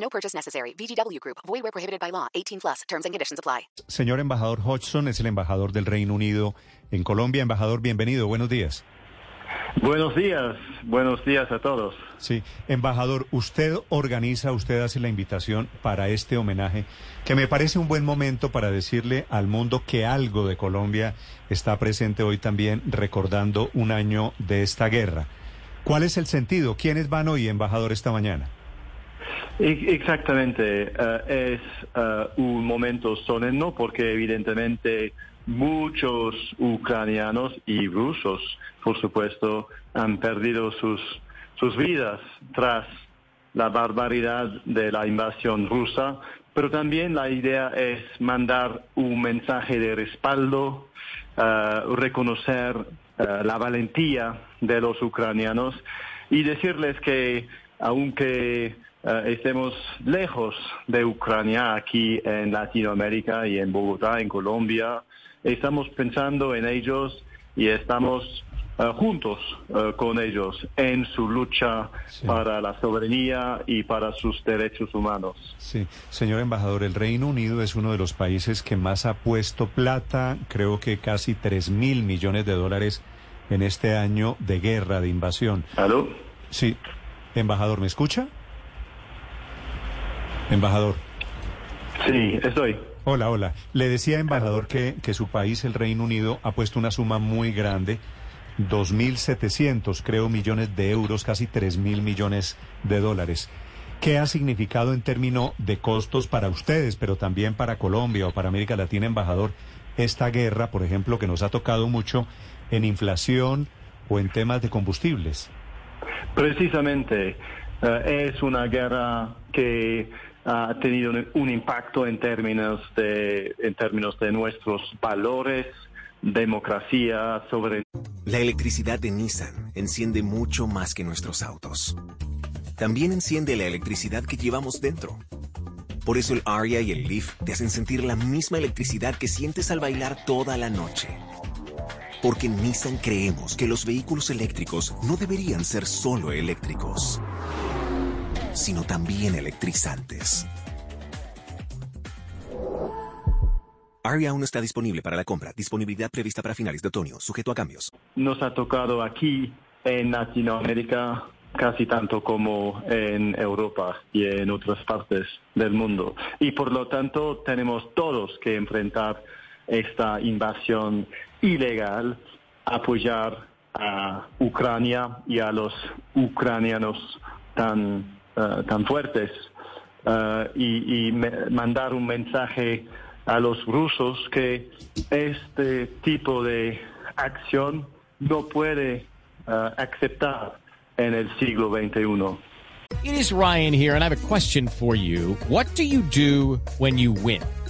No purchase necessary. VGW Group. Void where prohibited by law. 18 plus. Terms and conditions apply. Señor embajador Hodgson es el embajador del Reino Unido en Colombia. Embajador, bienvenido. Buenos días. Buenos días, buenos días a todos. Sí, embajador, usted organiza, usted hace la invitación para este homenaje, que me parece un buen momento para decirle al mundo que algo de Colombia está presente hoy también, recordando un año de esta guerra. ¿Cuál es el sentido? ¿Quiénes van hoy, embajador, esta mañana? Exactamente, eh, es eh, un momento solemne porque evidentemente muchos ucranianos y rusos, por supuesto, han perdido sus, sus vidas tras la barbaridad de la invasión rusa, pero también la idea es mandar un mensaje de respaldo, eh, reconocer la valentía de los ucranianos y decirles que aunque eh, estemos lejos de Ucrania aquí en Latinoamérica y en Bogotá, en Colombia, estamos pensando en ellos y estamos eh, juntos eh, con ellos en su lucha Sí. para la soberanía y para sus derechos humanos. Sí, señor embajador, el Reino Unido es uno de los países que más ha puesto plata, creo que casi 3 mil millones de dólares en este año de guerra, de invasión. ¿Aló? Sí, embajador, ¿me escucha? Embajador. Sí, estoy. Hola, hola. Le decía, embajador, que, que su país, el Reino Unido, ha puesto una suma muy grande, 2.700, creo, millones de euros, casi 3.000 millones de dólares. ¿Qué ha significado en términos de costos para ustedes, pero también para Colombia o para América Latina, embajador, esta guerra, por ejemplo, que nos ha tocado mucho en inflación o en temas de combustibles? Precisamente, eh, es una guerra que ha tenido un, impacto en términos de en términos de nuestros valores, democracia, sobre La electricidad de Nissan enciende mucho más que nuestros autos. También enciende la electricidad que llevamos dentro. Por eso el Aria y el Leaf te hacen sentir la misma electricidad que sientes al bailar toda la noche. Porque en Nissan creemos que los vehículos eléctricos no deberían ser solo eléctricos, sino también electrizantes. Aria aún está disponible para la compra. Disponibilidad prevista para finales de otoño, sujeto a cambios. nos ha tocado aquí en Latinoamérica casi tanto como en Europa y en otras partes del mundo. Y por lo tanto tenemos todos que enfrentar esta invasión ilegal, apoyar a Ucrania y a los ucranianos tan, eh, tan fuertes eh, y, y me- mandar un mensaje a los rusos que este tipo de acción no puede eh, aceptar en el siglo XXI. It is Ryan here, and I have a question for you. What do you do when you win?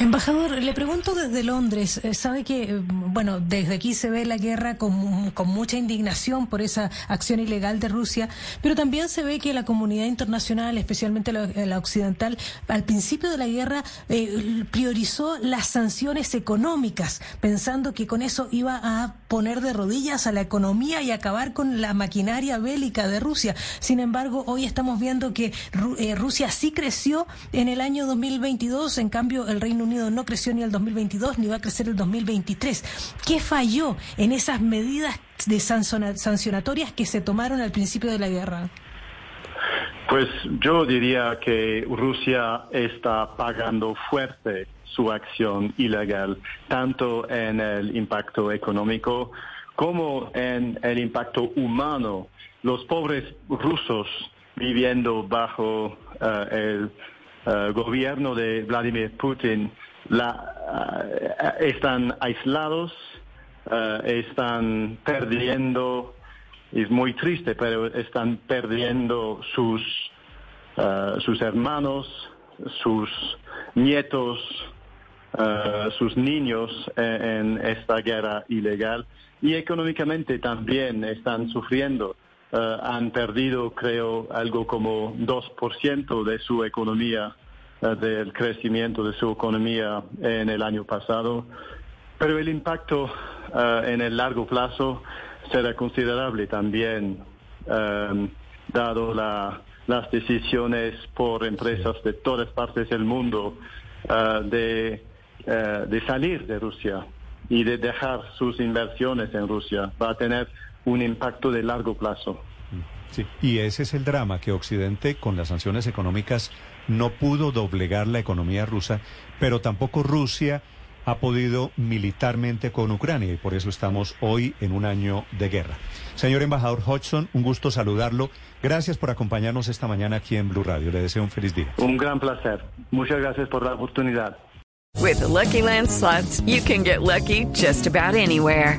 Embajador, le pregunto desde Londres, eh, sabe que, eh, bueno, desde aquí se ve la guerra con, mucha indignación por esa acción ilegal de Rusia, pero también se ve que la comunidad internacional, especialmente la, la occidental, al principio de la guerra eh, priorizó las sanciones económicas, pensando que con eso iba a poner de rodillas a la economía y acabar con la maquinaria bélica de Rusia. Sin embargo, hoy estamos viendo que Ru- eh, Rusia sí creció en el año 2022, en cambio el Reino Unido no creció ni el 2022 ni va a crecer el 2023. ¿Qué falló en esas medidas de sanciona- sancionatorias que se tomaron al principio de la guerra? Pues yo diría que Rusia está pagando fuerte su acción ilegal, tanto en el impacto económico como en el impacto humano. Los pobres rusos viviendo bajo eh, el eh, gobierno de Vladimir Putin la, eh, están aislados, están perdiendo, es muy triste, pero están perdiendo sus, sus hermanos, sus nietos, sus niños en esta guerra ilegal y económicamente también están sufriendo. Eh, han perdido, creo, algo como 2% de su economía, eh, del crecimiento de su economía en el año pasado. Pero el impacto eh, en el largo plazo será considerable también, dado las decisiones por empresas de todas partes del mundo de, de salir de Rusia y de dejar sus inversiones en Rusia. Va a tener un impacto de largo plazo. Sí. Y ese es el drama, que Occidente con las sanciones económicas no pudo doblegar la economía rusa, pero tampoco Rusia ha podido militarmente con Ucrania y por eso estamos hoy en un año de guerra. Señor embajador Hodgson, un gusto saludarlo. Gracias por acompañarnos esta mañana aquí en Blue Radio. Le deseo un feliz día. Un gran placer. Muchas gracias por la oportunidad. With Lucky Land slots, you can get lucky just about anywhere.